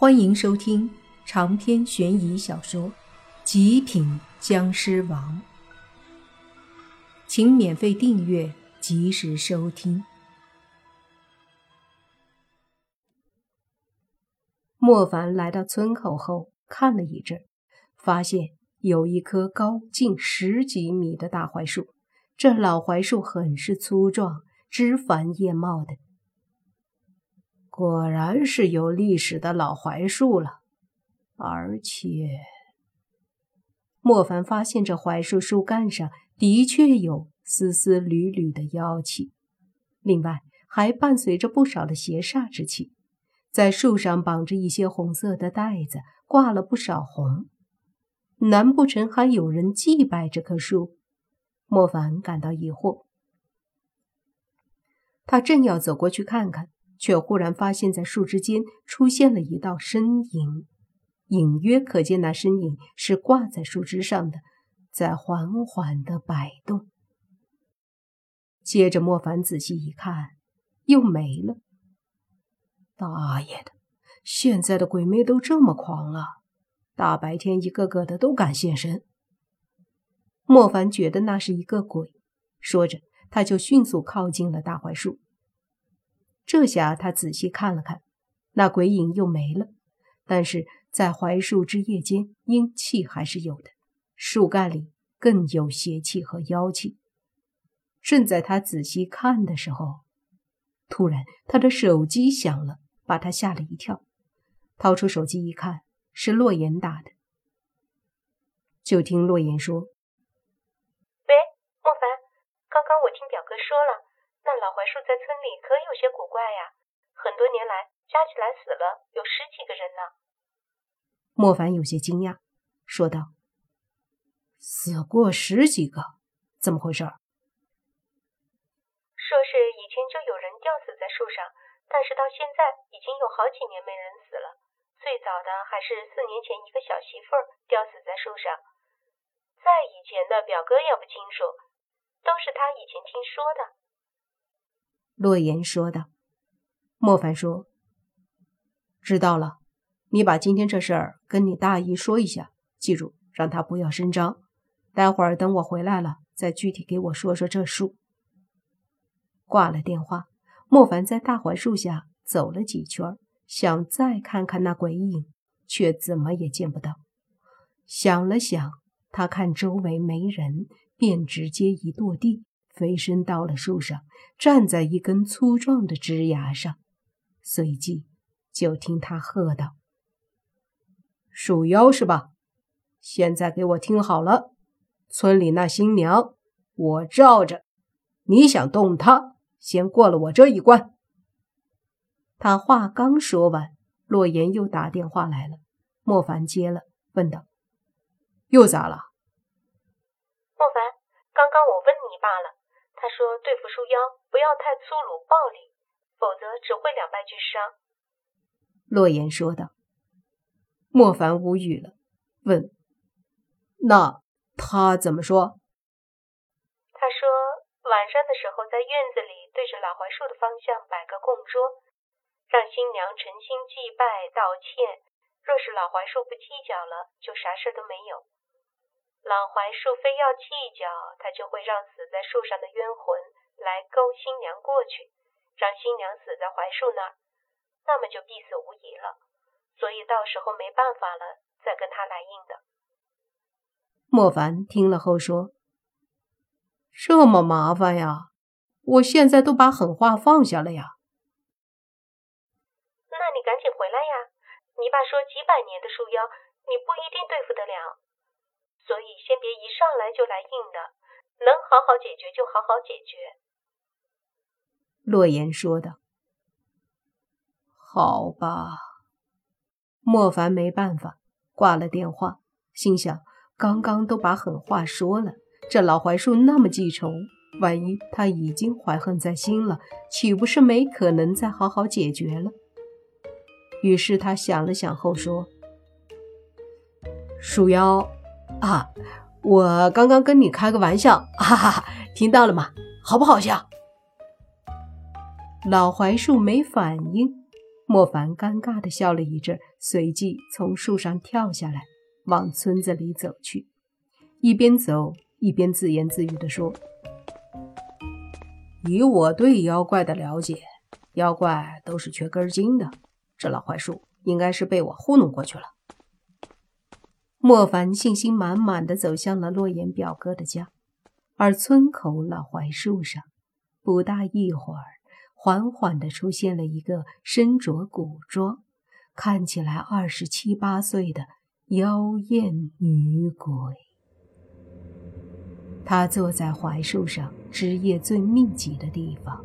欢迎收听长篇悬疑小说《极品僵尸王》，请免费订阅，及时收听。莫凡来到村口后，看了一阵，发现有一棵高近十几米的大槐树。这老槐树很是粗壮，枝繁叶茂的。果然是有历史的老槐树了，而且，莫凡发现这槐树树干上的确有丝丝缕缕的妖气，另外还伴随着不少的邪煞之气。在树上绑着一些红色的带子，挂了不少红，难不成还有人祭拜这棵树？莫凡感到疑惑，他正要走过去看看。却忽然发现，在树枝间出现了一道身影，隐约可见那身影是挂在树枝上的，在缓缓的摆动。接着，莫凡仔细一看，又没了。大爷的，现在的鬼魅都这么狂了，大白天一个个的都敢现身。莫凡觉得那是一个鬼，说着，他就迅速靠近了大槐树。这下他仔细看了看，那鬼影又没了，但是在槐树枝叶间，阴气还是有的，树干里更有邪气和妖气。正在他仔细看的时候，突然他的手机响了，把他吓了一跳。掏出手机一看，是洛言打的。就听洛言说：“喂，莫凡，刚刚我听表哥说了。”那老槐树在村里可有些古怪呀，很多年来加起来死了有十几个人呢。莫凡有些惊讶，说道：“死过十几个，怎么回事？”说是以前就有人吊死在树上，但是到现在已经有好几年没人死了。最早的还是四年前一个小媳妇儿吊死在树上，再以前的表哥也不清楚，都是他以前听说的。洛言说道：“莫凡说，知道了，你把今天这事儿跟你大姨说一下，记住让她不要声张。待会儿等我回来了，再具体给我说说这树。”挂了电话，莫凡在大槐树下走了几圈，想再看看那鬼影，却怎么也见不到。想了想，他看周围没人，便直接一跺地。飞身到了树上，站在一根粗壮的枝芽上，随即就听他喝道：“鼠妖是吧？现在给我听好了，村里那新娘我罩着，你想动她，先过了我这一关。”他话刚说完，洛言又打电话来了。莫凡接了，问道：“又咋了？”莫凡，刚刚我问你罢了。他说：“对付树妖，不要太粗鲁暴力，否则只会两败俱伤。”洛言说道。莫凡无语了，问：“那他怎么说？”他说：“晚上的时候，在院子里对着老槐树的方向摆个供桌，让新娘诚心祭拜道歉。若是老槐树不计较了，就啥事都没有。”老槐树非要计较，他就会让死在树上的冤魂来勾新娘过去，让新娘死在槐树那儿，那么就必死无疑了。所以到时候没办法了，再跟他来硬的。莫凡听了后说：“这么麻烦呀？我现在都把狠话放下了呀。”那你赶紧回来呀！你爸说几百年的树妖，你不一定对付得了。所以，先别一上来就来硬的，能好好解决就好好解决。”洛言说道。“好吧。”莫凡没办法，挂了电话，心想：刚刚都把狠话说了，这老槐树那么记仇，万一他已经怀恨在心了，岂不是没可能再好好解决了？于是他想了想后说：“鼠妖。”啊，我刚刚跟你开个玩笑，哈哈哈，听到了吗？好不好笑？老槐树没反应，莫凡尴尬的笑了一阵，随即从树上跳下来，往村子里走去，一边走一边自言自语的说：“以我对妖怪的了解，妖怪都是缺根筋的，这老槐树应该是被我糊弄过去了。”莫凡信心满满的走向了洛言表哥的家，而村口老槐树上，不大一会儿，缓缓的出现了一个身着古装、看起来二十七八岁的妖艳女鬼。她坐在槐树上枝叶最密集的地方，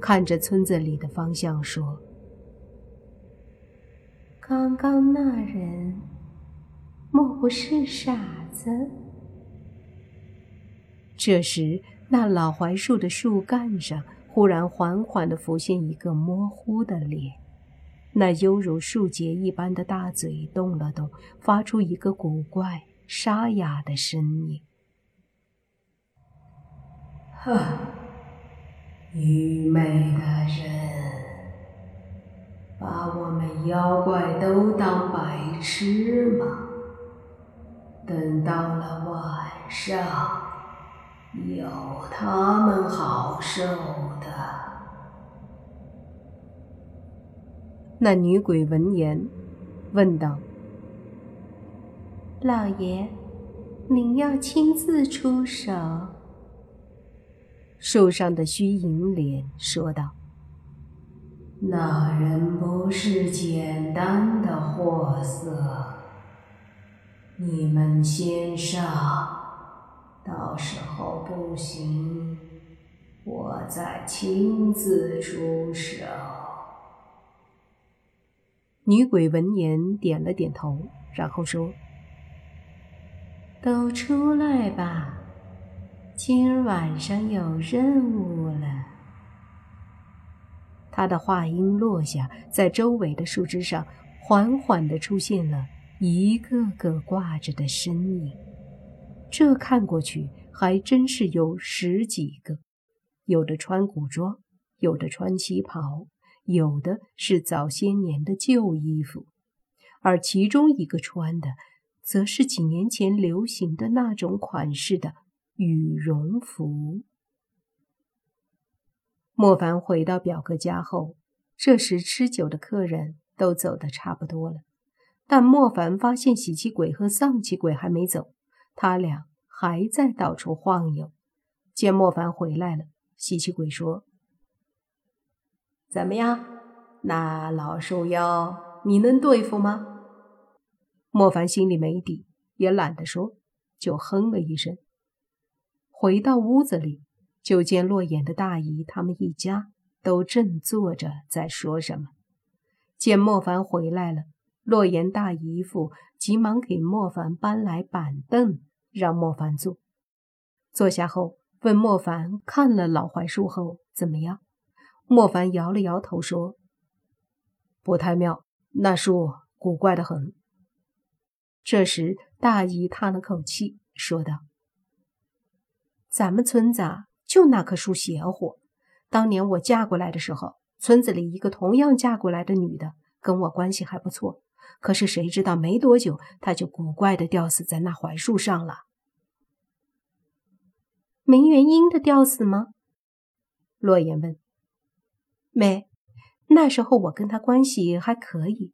看着村子里的方向说：“刚刚那人。”莫不是傻子？这时，那老槐树的树干上忽然缓缓地浮现一个模糊的脸，那犹如树节一般的大嘴动了动，发出一个古怪沙哑的声音：“哼，愚昧的人，把我们妖怪都当白痴吗？”等到了晚上，有他们好受的。那女鬼闻言，问道：“老爷，您要亲自出手？”树上的虚影脸说道：“那人不是简单的货色。”你们先上，到时候不行，我再亲自出手。女鬼闻言点了点头，然后说：“都出来吧，今儿晚上有任务了。”他的话音落下，在周围的树枝上缓缓的出现了。一个个挂着的身影，这看过去还真是有十几个，有的穿古装，有的穿旗袍，有的是早些年的旧衣服，而其中一个穿的，则是几年前流行的那种款式的羽绒服。莫凡回到表哥家后，这时吃酒的客人都走得差不多了。但莫凡发现喜气鬼和丧气鬼还没走，他俩还在到处晃悠。见莫凡回来了，喜气鬼说：“怎么样，那老树妖你能对付吗？”莫凡心里没底，也懒得说，就哼了一声。回到屋子里，就见洛言的大姨他们一家都正坐着在说什么。见莫凡回来了。洛言大姨夫急忙给莫凡搬来板凳，让莫凡坐。坐下后，问莫凡看了老槐树后怎么样。莫凡摇了摇头说：“不太妙，那树古怪的很。”这时，大姨叹了口气，说道：“咱们村子就那棵树邪乎。当年我嫁过来的时候，村子里一个同样嫁过来的女的，跟我关系还不错。”可是谁知道，没多久他就古怪的吊死在那槐树上了。没原因的吊死吗？洛言问。没，那时候我跟他关系还可以，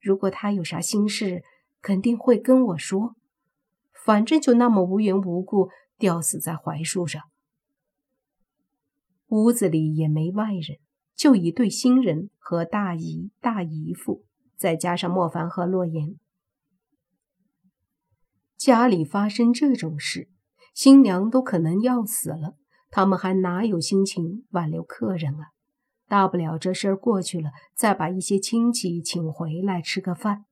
如果他有啥心事，肯定会跟我说。反正就那么无缘无故吊死在槐树上。屋子里也没外人，就一对新人和大姨、大姨夫。再加上莫凡和洛言，家里发生这种事，新娘都可能要死了，他们还哪有心情挽留客人啊？大不了这事儿过去了，再把一些亲戚请回来吃个饭。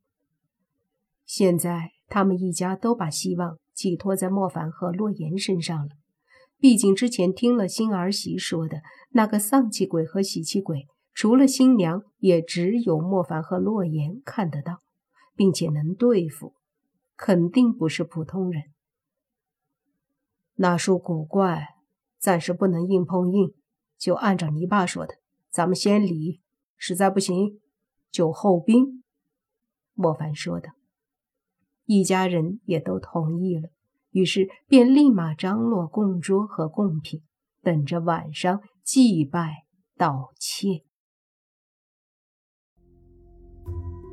现在他们一家都把希望寄托在莫凡和洛言身上了，毕竟之前听了新儿媳说的那个丧气鬼和喜气鬼。除了新娘，也只有莫凡和洛言看得到，并且能对付，肯定不是普通人。那树古怪，暂时不能硬碰硬，就按照你爸说的，咱们先离，实在不行，就后兵。莫凡说道。一家人也都同意了，于是便立马张罗供桌和供品，等着晚上祭拜道歉。